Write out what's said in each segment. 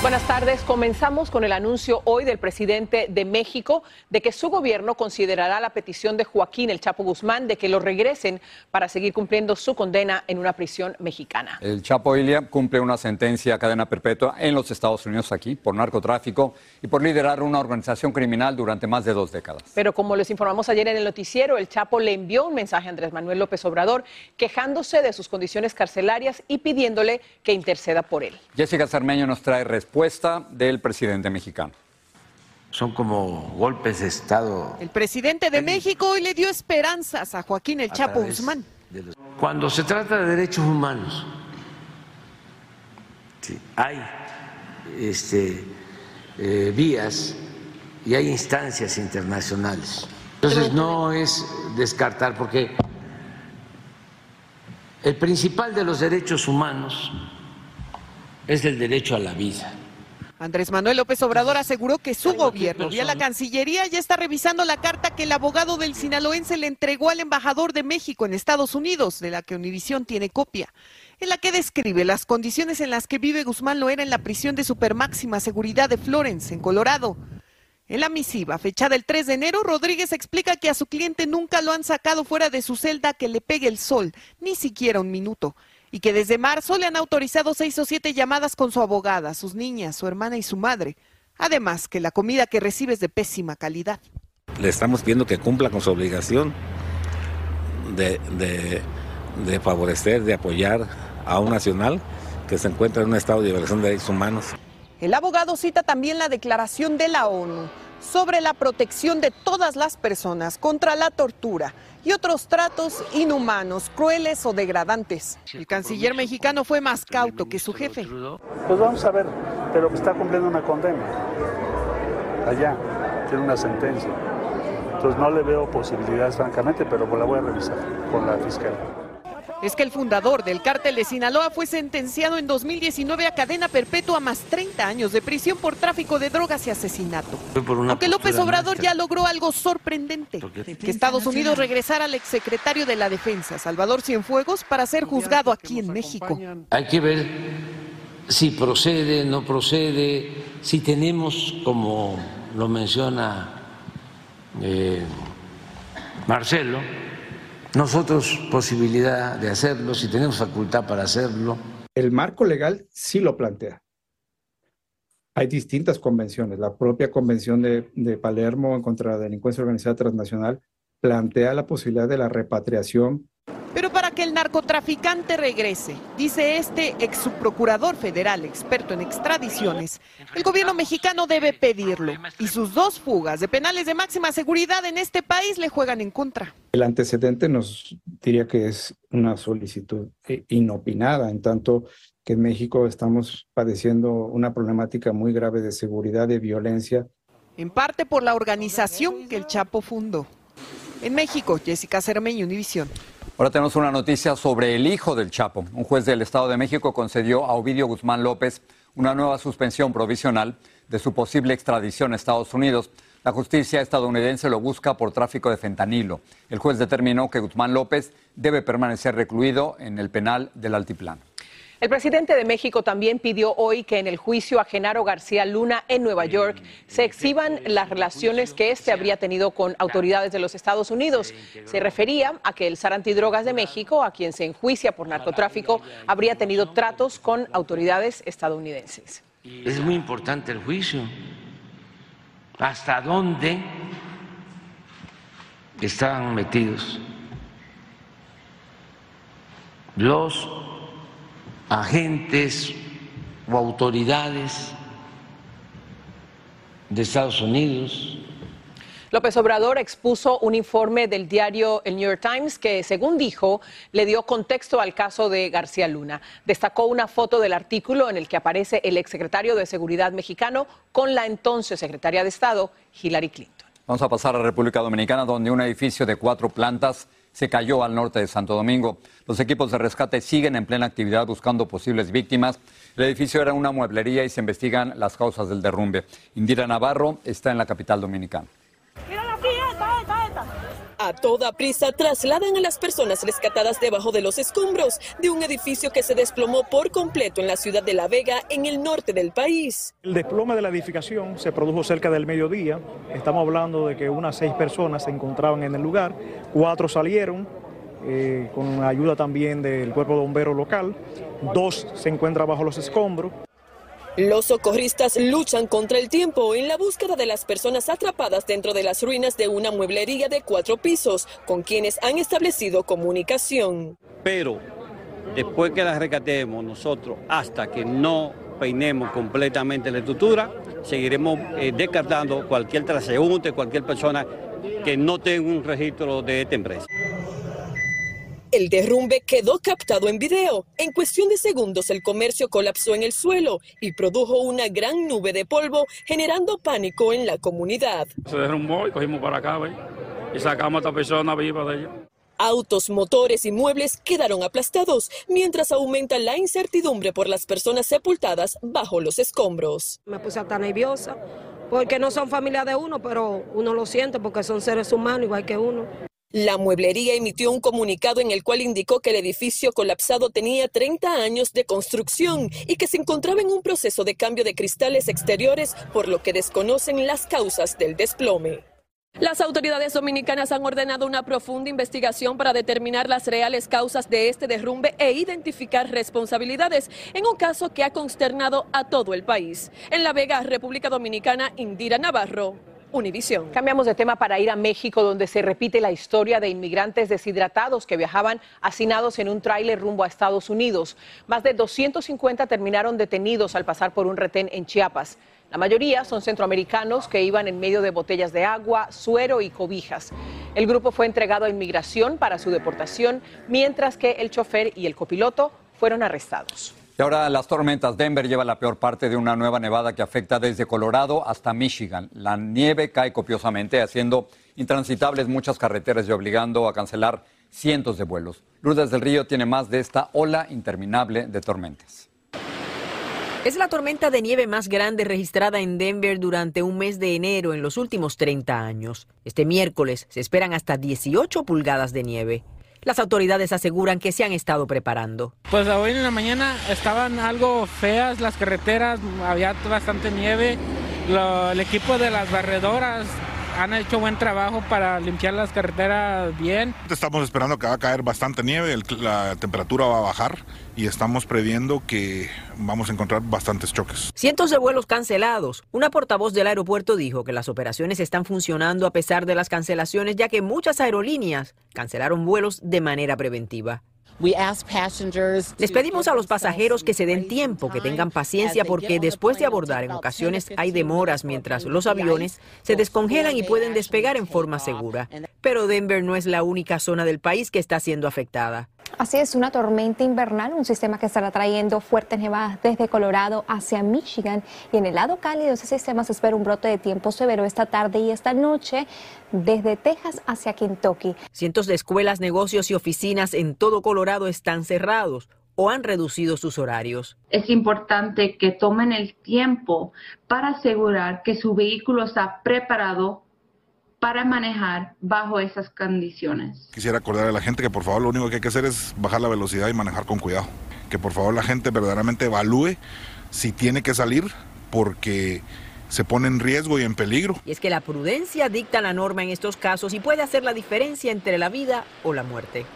Buenas tardes. Comenzamos con el anuncio hoy del presidente de México de que su gobierno considerará la petición de Joaquín El Chapo Guzmán de que lo regresen para seguir cumpliendo su condena en una prisión mexicana. El Chapo Ilia cumple una sentencia a cadena perpetua en los Estados Unidos aquí por narcotráfico y por liderar una organización criminal durante más de dos décadas. Pero como les informamos ayer en el noticiero, el Chapo le envió un mensaje a Andrés Manuel López Obrador quejándose de sus condiciones carcelarias y pidiéndole que interceda por él. Jessica Cermeño nos trae respuesta del presidente mexicano. Son como golpes de Estado. El presidente de México hoy le dio esperanzas a Joaquín El a Chapo Guzmán. los- Cuando se trata de derechos humanos, sí, hay este, eh, vías y hay instancias internacionales. Entonces no es descartar, porque el principal de los derechos humanos es el derecho a la vida. Andrés Manuel López Obrador aseguró que su gobierno vía la Cancillería ya está revisando la carta que el abogado del sinaloense le entregó al embajador de México en Estados Unidos, de la que Univisión tiene copia, en la que describe las condiciones en las que vive Guzmán Loera en la prisión de supermáxima seguridad de Florence, en Colorado. En la misiva, fechada el 3 de enero, Rodríguez explica que a su cliente nunca lo han sacado fuera de su celda que le pegue el sol, ni siquiera un minuto, y que desde marzo le han autorizado seis o siete llamadas con su abogada, sus niñas, su hermana y su madre. Además, que la comida que recibe es de pésima calidad. Le estamos pidiendo que cumpla con su obligación de, de- de favorecer, de apoyar a un nacional que se encuentra en un estado de violación de derechos humanos. El abogado cita también la declaración de la ONU sobre la protección de todas las personas contra la tortura y otros tratos inhumanos, crueles o degradantes. El canciller mexicano fue más cauto que su jefe. Pues vamos a ver, pero está cumpliendo una condena. Allá, tiene una sentencia. Entonces no le veo posibilidades, francamente, pero la voy a revisar con la fiscal. Es que el fundador del cártel de Sinaloa fue sentenciado en 2019 a cadena perpetua más 30 años de prisión por tráfico de drogas y asesinato. Fue por una Aunque López Obrador nuestra. ya logró algo sorprendente, que Estados Unidos regresara al exsecretario de la Defensa, Salvador Cienfuegos, para ser juzgado aquí en México. Hay que ver si procede, no procede, si tenemos, como lo menciona eh, Marcelo, nosotros posibilidad de hacerlo, si tenemos facultad para hacerlo. El marco legal sí lo plantea. Hay distintas convenciones. La propia convención de, de Palermo en contra la delincuencia organizada transnacional plantea la posibilidad de la repatriación que el narcotraficante regrese, dice este ex subprocurador federal experto en extradiciones, el gobierno mexicano debe pedirlo. Y sus dos fugas de penales de máxima seguridad en este país le juegan en contra. El antecedente nos diría que es una solicitud eh, inopinada, en tanto que en México estamos padeciendo una problemática muy grave de seguridad, de violencia. En parte por la organización que el Chapo fundó. En México, Jessica Cermeño, Univisión. Ahora tenemos una noticia sobre el hijo del Chapo. Un juez del Estado de México concedió a Ovidio Guzmán López una nueva suspensión provisional de su posible extradición a Estados Unidos. La justicia estadounidense lo busca por tráfico de fentanilo. El juez determinó que Guzmán López debe permanecer recluido en el penal del Altiplano. El presidente de México también pidió hoy que en el juicio a Genaro García Luna en Nueva York se exhiban las relaciones que éste habría tenido con autoridades de los Estados Unidos. Se refería a que el zar antidrogas de México, a quien se enjuicia por narcotráfico, habría tenido tratos con autoridades estadounidenses. Es muy importante el juicio. ¿Hasta dónde están metidos los agentes o autoridades de Estados Unidos. López Obrador expuso un informe del diario El New York Times que, según dijo, le dio contexto al caso de García Luna. Destacó una foto del artículo en el que aparece el exsecretario de Seguridad mexicano con la entonces secretaria de Estado, Hillary Clinton. Vamos a pasar a República Dominicana, donde un edificio de cuatro plantas se cayó al norte de Santo Domingo. Los equipos de rescate siguen en plena actividad buscando posibles víctimas. El edificio era una mueblería y se investigan las causas del derrumbe. Indira Navarro está en la capital dominicana. A toda prisa trasladan a las personas rescatadas debajo de los escombros de un edificio que se desplomó por completo en la ciudad de La Vega, en el norte del país. El desplome de la edificación se produjo cerca del mediodía. Estamos hablando de que unas seis personas se encontraban en el lugar, cuatro salieron, eh, con ayuda también del cuerpo de bomberos local, dos se encuentran bajo los escombros. Los socorristas luchan contra el tiempo en la búsqueda de las personas atrapadas dentro de las ruinas de una mueblería de cuatro pisos, con quienes han establecido comunicación. Pero después que las rescatemos nosotros, hasta que no peinemos completamente la estructura, seguiremos eh, descartando cualquier transeúnte, cualquier persona que no tenga un registro de esta empresa. El derrumbe quedó captado en video. En cuestión de segundos el comercio colapsó en el suelo y produjo una gran nube de polvo, generando pánico en la comunidad. Se derrumbó y cogimos para acá, ¿ve? y sacamos a esta persona viva de ella. Autos, motores y muebles quedaron aplastados, mientras aumenta la incertidumbre por las personas sepultadas bajo los escombros. Me puse hasta nerviosa, porque no son familia de uno, pero uno lo siente porque son seres humanos igual que uno. La mueblería emitió un comunicado en el cual indicó que el edificio colapsado tenía 30 años de construcción y que se encontraba en un proceso de cambio de cristales exteriores, por lo que desconocen las causas del desplome. Las autoridades dominicanas han ordenado una profunda investigación para determinar las reales causas de este derrumbe e identificar responsabilidades en un caso que ha consternado a todo el país. En La Vega, República Dominicana, Indira Navarro, Univisión. Cambiamos de tema para ir a México, donde se repite la historia de inmigrantes deshidratados que viajaban hacinados en un tráiler rumbo a Estados Unidos. Más de 250 terminaron detenidos al pasar por un retén en Chiapas. La mayoría son centroamericanos que iban en medio de botellas de agua, suero y cobijas. El grupo fue entregado a inmigración para su deportación, mientras que el chofer y el copiloto fueron arrestados. Y ahora las tormentas. Denver lleva la peor parte de una nueva nevada que afecta desde Colorado hasta Michigan. La nieve cae copiosamente, haciendo intransitables muchas carreteras y obligando a cancelar cientos de vuelos. Lourdes del Río tiene más de esta ola interminable de tormentas. Es la tormenta de nieve más grande registrada en Denver durante un mes de enero en los últimos 30 años. Este miércoles se esperan hasta 18 pulgadas de nieve. Las autoridades aseguran que se han estado preparando. Pues hoy en la mañana estaban algo feas las carreteras, había bastante nieve. Lo- el equipo de las barredoras han hecho buen trabajo para limpiar las carreteras bien. Estamos esperando que va a caer bastante nieve, el- la temperatura va a bajar y estamos previendo que vamos a encontrar bastantes choques. Cientos de vuelos cancelados. Una portavoz del aeropuerto dijo que las operaciones están funcionando a pesar de las cancelaciones, ya que muchas aerolíneas cancelaron vuelos de manera preventiva. Les pedimos a los pasajeros que se den tiempo, que tengan paciencia, porque después de abordar en ocasiones hay demoras mientras los aviones se descongelan y pueden despegar en forma segura. Pero Denver no es la única zona del país que está siendo afectada. Así es, una tormenta invernal, un sistema que estará trayendo fuertes nevadas desde Colorado hacia Michigan. Y en el lado cálido de ese sistema se espera un brote de tiempo severo esta tarde y esta noche desde Texas hacia Kentucky. Cientos de escuelas, negocios y oficinas en todo Colorado están cerrados. o han reducido sus horarios. Es importante que tomen el tiempo para asegurar que su vehículo está preparado para manejar bajo esas condiciones. Quisiera acordar a la gente que por favor lo único que hay que hacer es bajar la velocidad y manejar con cuidado. Que por favor la gente verdaderamente evalúe si tiene que salir porque se pone en riesgo y en peligro. Y es que la prudencia dicta la norma en estos casos y puede hacer la diferencia entre la vida o la muerte.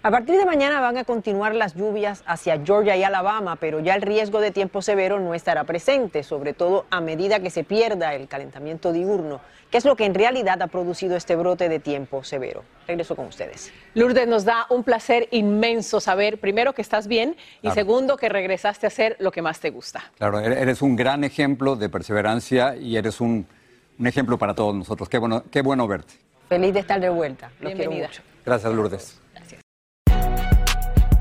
A partir de mañana van a continuar las lluvias hacia Georgia y Alabama, pero ya el riesgo de tiempo severo no estará presente, sobre todo a medida que se pierda el calentamiento diurno, que es lo que en realidad ha producido este brote de tiempo severo. Regreso con ustedes. Lourdes, nos da un placer inmenso saber, primero, que estás bien y segundo, que regresaste a hacer lo que más te gusta. Claro, eres un gran ejemplo de perseverancia y eres un, un ejemplo para todos nosotros. Qué bueno, qué bueno verte. Feliz de estar de vuelta. Los quiero Bienvenida. mucho. Gracias, Lourdes.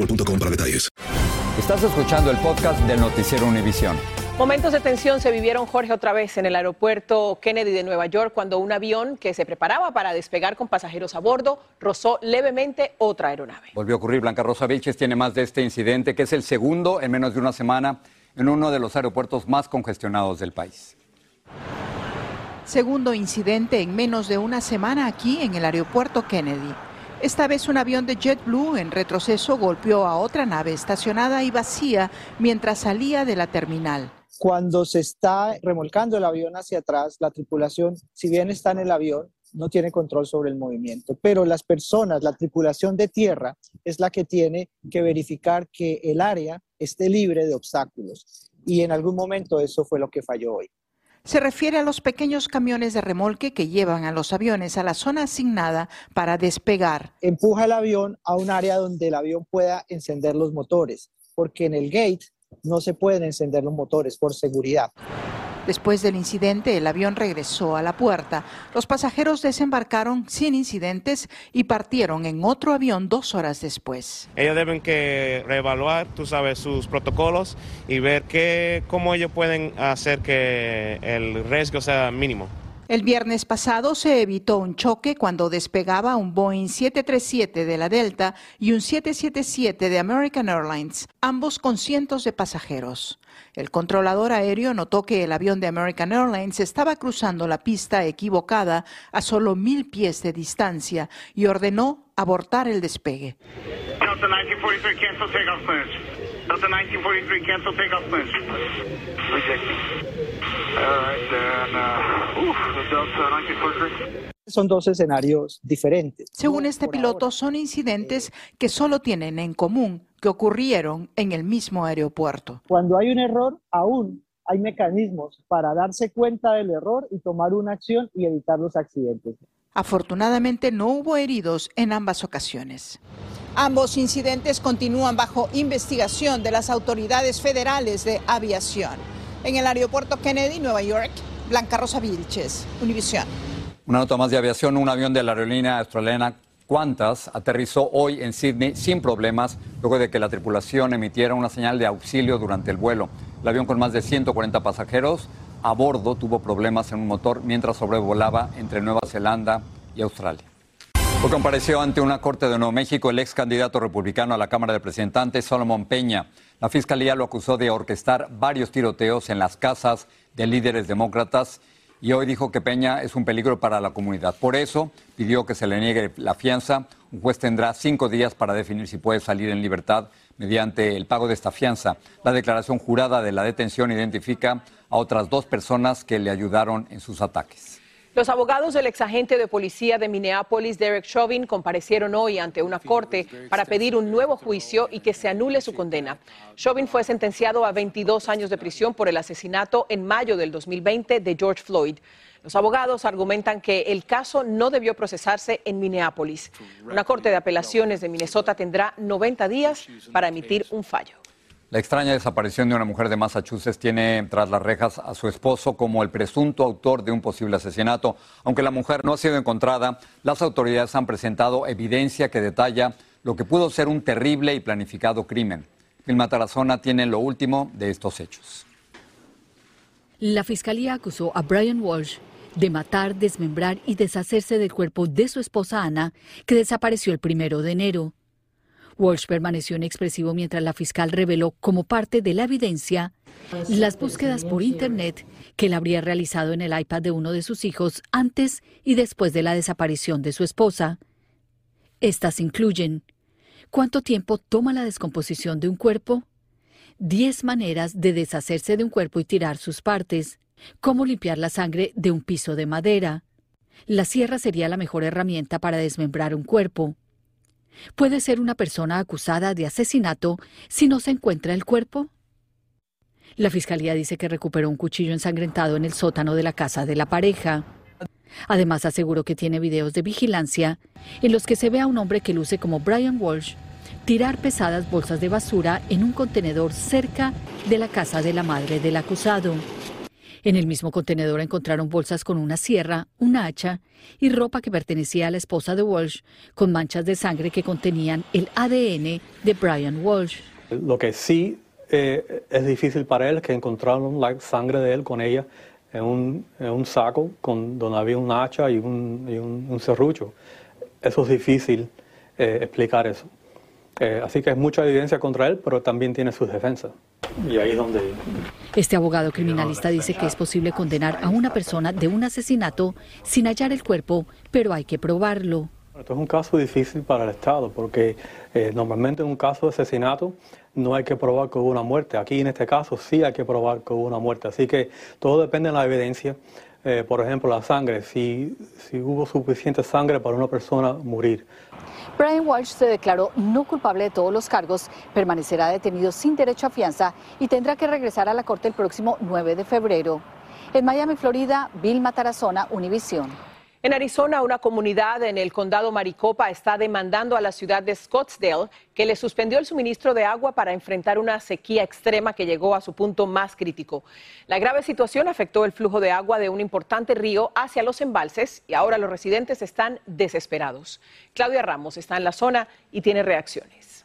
boostmobile.com para detalles. Estás escuchando el podcast del Noticiero Univisión. Momentos de tensión se vivieron, Jorge, otra vez en el aeropuerto Kennedy de Nueva York cuando un avión que se preparaba para despegar con pasajeros a bordo rozó levemente otra aeronave. Volvió a ocurrir. Blanca Rosa Vilches tiene más de este incidente, que es el segundo en menos de una semana en uno de los aeropuertos más congestionados del país. Segundo incidente en menos de una semana aquí en el aeropuerto Kennedy. Esta vez un avión de JetBlue en retroceso golpeó a otra nave estacionada y vacía mientras salía de la terminal. Cuando se está remolcando el avión hacia atrás, la tripulación, si bien está en el avión, no tiene control sobre el movimiento, pero las personas, la tripulación de tierra es la que tiene que verificar que el área esté libre de obstáculos. Y en algún momento eso fue lo que falló hoy. Se refiere a los pequeños camiones de remolque que llevan a los aviones a la zona asignada para despegar. Empuja el avión a un área donde el avión pueda encender los motores, porque en el gate no se pueden encender los motores por seguridad. Después del incidente, el avión regresó a la puerta. Los pasajeros desembarcaron sin incidentes y partieron en otro avión dos horas después. Ellos deben que reevaluar, tú sabes, sus protocolos y ver qué, cómo ellos pueden hacer que el riesgo sea mínimo. El viernes pasado se evitó un choque cuando despegaba un Boeing 737 de la Delta y un 777 de American Airlines, ambos con cientos de pasajeros. El controlador aéreo notó que el avión de American Airlines estaba cruzando la pista equivocada a solo mil pies de distancia y ordenó abortar el despegue. Delta 1943, cancel takeoff clearance. Delta 1943, cancel takeoff clearance. Rejecting. All right, then, uh, oof, the Delta 1943. Son dos escenarios diferentes. Según este piloto, son incidentes que solo tienen en común que ocurrieron en el mismo aeropuerto. Cuando hay un error, aún hay mecanismos para darse cuenta del error y tomar una acción y evitar los accidentes. Afortunadamente no hubo heridos en ambas ocasiones. Ambos incidentes continúan bajo investigación de las autoridades federales de aviación. En el aeropuerto Kennedy, Nueva York, Blanca Rosa Vilches, Univisión. Una nota más de aviación, un avión de la aerolínea australiana Qantas aterrizó hoy en Sydney sin problemas luego de que la tripulación emitiera una señal de auxilio durante el vuelo. El avión con más de 140 pasajeros a bordo tuvo problemas en un motor mientras sobrevolaba entre Nueva Zelanda y Australia. Hoy compareció ante una corte de Nuevo México el ex candidato republicano a la Cámara de Representantes, Solomon Peña. La fiscalía lo acusó de orquestar varios tiroteos en las casas de líderes demócratas y hoy dijo que Peña es un peligro para la comunidad. Por eso pidió que se le niegue la fianza. Un juez tendrá cinco días para definir si puede salir en libertad mediante el pago de esta fianza. La declaración jurada de la detención identifica a otras dos personas que le ayudaron en sus ataques. Los abogados del exagente de policía de Minneapolis, Derek Chauvin, comparecieron hoy ante una corte para pedir un nuevo juicio y que se anule su condena. Chauvin fue sentenciado a 22 años de prisión por el asesinato en mayo del 2020 de George Floyd. Los abogados argumentan que el caso no debió procesarse en Minneapolis. Una corte de apelaciones de Minnesota tendrá 90 días para emitir un fallo. La extraña desaparición de una mujer de Massachusetts tiene tras las rejas a su esposo como el presunto autor de un posible asesinato. Aunque la mujer no ha sido encontrada, las autoridades han presentado evidencia que detalla lo que pudo ser un terrible y planificado crimen. El Matarazona tiene lo último de estos hechos. La fiscalía acusó a Brian Walsh de matar, desmembrar y deshacerse del cuerpo de su esposa Ana, que desapareció el primero de enero. Walsh permaneció inexpresivo mientras la fiscal reveló como parte de la evidencia las búsquedas por Internet que él habría realizado en el iPad de uno de sus hijos antes y después de la desaparición de su esposa. Estas incluyen ¿Cuánto tiempo toma la descomposición de un cuerpo? Diez maneras de deshacerse de un cuerpo y tirar sus partes. Cómo limpiar la sangre de un piso de madera. La sierra sería la mejor herramienta para desmembrar un cuerpo. ¿Puede ser una persona acusada de asesinato si no se encuentra el cuerpo? La fiscalía dice que recuperó un cuchillo ensangrentado en el sótano de la casa de la pareja. Además aseguró que tiene videos de vigilancia en los que se ve a un hombre que luce como Brian Walsh tirar pesadas bolsas de basura en un contenedor cerca de la casa de la madre del acusado. En el mismo contenedor encontraron bolsas con una sierra, una hacha y ropa que pertenecía a la esposa de Walsh, con manchas de sangre que contenían el ADN de Brian Walsh. Lo que sí eh, es difícil para él es que encontraron la sangre de él con ella en un, saco con, donde había un hacha y un, serrucho. Eso es difícil eh, explicar eso. Eh, así que es mucha evidencia contra él, pero también tiene sus defensas. Y ahí es donde... Este abogado criminalista dice que es posible condenar a una persona de un asesinato sin hallar el cuerpo, pero hay que probarlo. Esto es un caso difícil para el Estado porque eh, normalmente en un caso de asesinato no hay que probar que hubo una muerte. Aquí en este caso sí hay que probar que hubo una muerte. Así que todo depende de la evidencia. Eh, por ejemplo, la sangre, si, si hubo suficiente sangre para una persona morir. Brian Walsh se declaró no culpable de todos los cargos, permanecerá detenido sin derecho a fianza y tendrá que regresar a la corte el próximo 9 de febrero. En Miami, Florida, Bill Matarazona, Univisión. En Arizona, una comunidad en el condado Maricopa está demandando a la ciudad de Scottsdale que le suspendió el suministro de agua para enfrentar una sequía extrema que llegó a su punto más crítico. La grave situación afectó el flujo de agua de un importante río hacia los embalses y ahora los residentes están desesperados. Claudia Ramos está en la zona y tiene reacciones.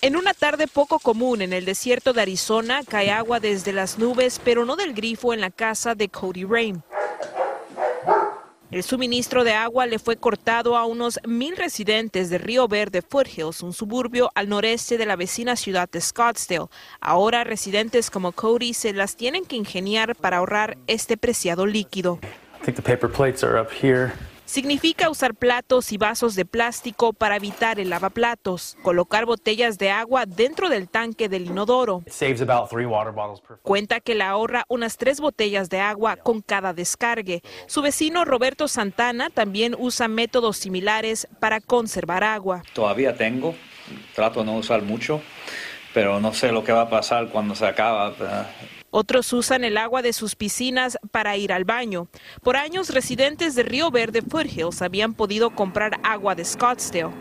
En una tarde poco común en el desierto de Arizona cae agua desde las nubes, pero no del grifo en la casa de Cody Rain. El suministro de agua le fue cortado a unos mil residentes de Río Verde Foothills, un suburbio al noreste de la vecina ciudad de Scottsdale. Ahora residentes como Cody se las tienen que ingeniar para ahorrar este preciado líquido significa usar platos y vasos de plástico para evitar el lavaplatos, colocar botellas de agua dentro del tanque del inodoro. Cuenta que le ahorra unas tres botellas de agua con cada descargue. Su vecino Roberto Santana también usa métodos similares para conservar agua. Todavía tengo, trato de no usar mucho, pero no sé lo que va a pasar cuando se acaba. Otros usan el agua de sus piscinas para ir al baño. Por años, residentes de Río Verde Foothills habían podido comprar agua de Scottsdale.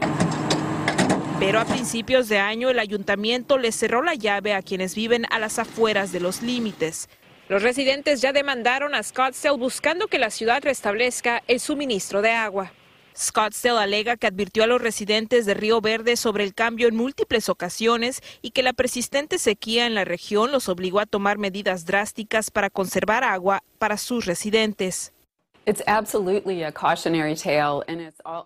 Pero a principios de año el ayuntamiento le cerró la llave a quienes viven a las afueras de los límites. Los residentes ya demandaron a Scottsdale buscando que la ciudad restablezca el suministro de agua. Scottsdale alega que advirtió a los residentes de Río Verde sobre el cambio en múltiples ocasiones y que la persistente sequía en la región los obligó a tomar medidas drásticas para conservar agua para sus residentes.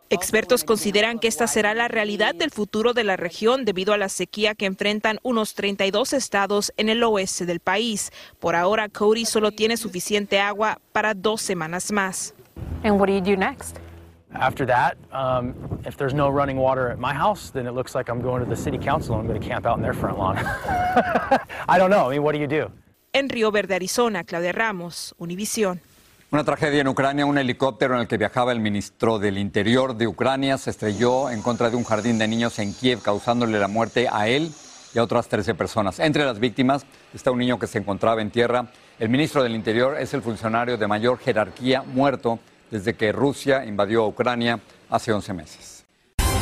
Expertos consideran que esta será la realidad del futuro de la región debido a la sequía que enfrentan unos 32 estados en el oeste del país. Por ahora, Cody solo tiene suficiente agua para dos semanas más. And what do you do next? After that, um, if there's no running water at my house, then it looks like I'm going to the city council and I'm going to camp out in their front lawn. I don't know. I mean, what do you do? En Río Verde, Arizona, Claudia Ramos, Univisión. Una tragedia en Ucrania, un helicóptero en el que viajaba el ministro del Interior de Ucrania se estrelló en contra de un jardín de niños en Kiev, causándole la muerte a él y a otras 13 personas. Entre las víctimas está un niño que se encontraba en tierra. El ministro del Interior es el funcionario de mayor jerarquía muerto desde que Rusia invadió Ucrania hace 11 meses.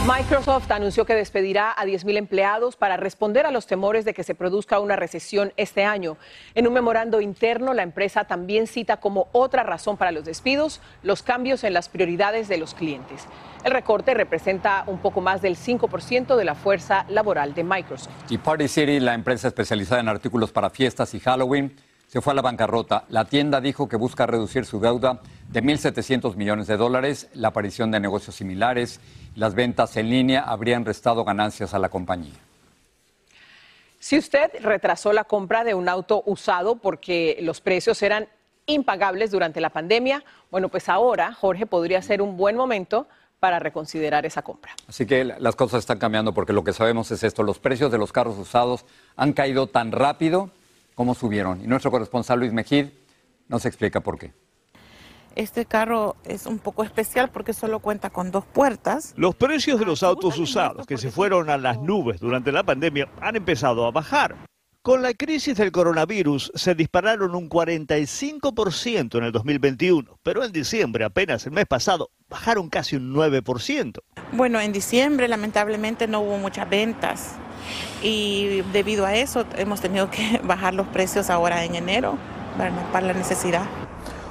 Microsoft anunció que despedirá a 10.000 empleados para responder a los temores de que se produzca una recesión este año. En un memorando interno, la empresa también cita como otra razón para los despidos los cambios en las prioridades de los clientes. El recorte representa un poco más del 5% de la fuerza laboral de Microsoft. Y Party City, la empresa especializada en artículos para fiestas y Halloween, se fue a la bancarrota. La tienda dijo que busca reducir su deuda de 1.700 millones de dólares. La aparición de negocios similares las ventas en línea habrían restado ganancias a la compañía. Si usted retrasó la compra de un auto usado porque los precios eran impagables durante la pandemia, bueno, pues ahora, Jorge, podría ser un buen momento para reconsiderar esa compra. Así que las cosas están cambiando porque lo que sabemos es esto, los precios de los carros usados han caído tan rápido cómo subieron. Y nuestro corresponsal Luis Mejid nos explica por qué. Este carro es un poco especial porque solo cuenta con dos puertas. Los precios de los autos usados que se fueron a las nubes durante la pandemia han empezado a bajar. Con la crisis del coronavirus se dispararon un 45% en el 2021, pero en diciembre, apenas el mes pasado, bajaron casi un 9%. Bueno, en diciembre lamentablemente no hubo muchas ventas y debido a eso hemos tenido que bajar los precios ahora en enero para la necesidad.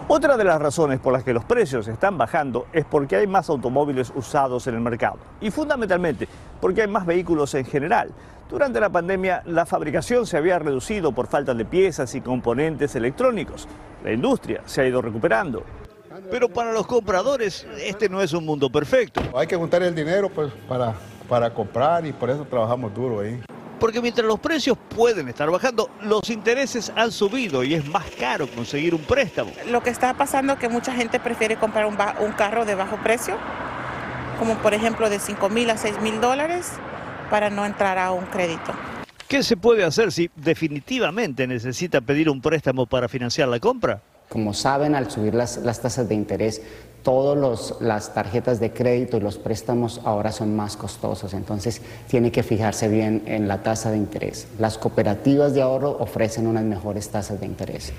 Otra de las razones por las que los precios están bajando es porque hay más automóviles usados en el mercado y fundamentalmente porque hay más vehículos en general. Durante la pandemia la fabricación se había reducido por falta de piezas y componentes electrónicos. La industria se ha ido recuperando. Pero para los compradores este no es un mundo perfecto. Hay que juntar el dinero pues, para, para comprar y por eso trabajamos duro ahí. Porque mientras los precios pueden estar bajando, los intereses han subido y es más caro conseguir un préstamo. Lo que está pasando es que mucha gente prefiere comprar un, un carro de bajo precio, como por ejemplo de 5 mil a 6 mil dólares, para no entrar a un crédito. ¿Qué se puede hacer si definitivamente necesita pedir un préstamo para financiar la compra? Como saben, al subir las, las tasas de interés, todas las tarjetas de crédito y los préstamos ahora son más costosos, entonces tiene que fijarse bien en la tasa de interés. Las cooperativas de ahorro ofrecen unas mejores tasas de interés.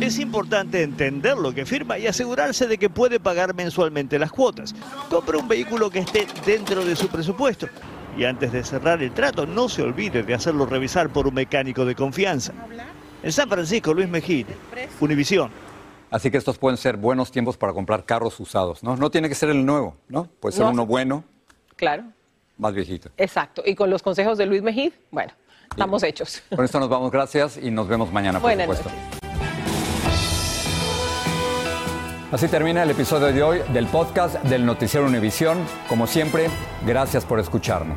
Es importante entender lo que firma y asegurarse de que puede pagar mensualmente las cuotas. Compre un vehículo que esté dentro de su presupuesto. Y antes de cerrar el trato, no se olvide de hacerlo revisar por un mecánico de confianza. En San Francisco, Luis Mejía, Univisión. Así que estos pueden ser buenos tiempos para comprar carros usados, ¿no? No tiene que ser el nuevo, ¿no? Puede ser No. uno bueno, Claro, más viejito. exacto. Y con los consejos de Luis Mejid, bueno, estamos hechos. Con esto nos vamos, gracias y nos vemos mañana, por Buenas supuesto. Así termina el episodio de hoy del podcast del Noticiero Univisión. Como siempre, gracias por escucharnos.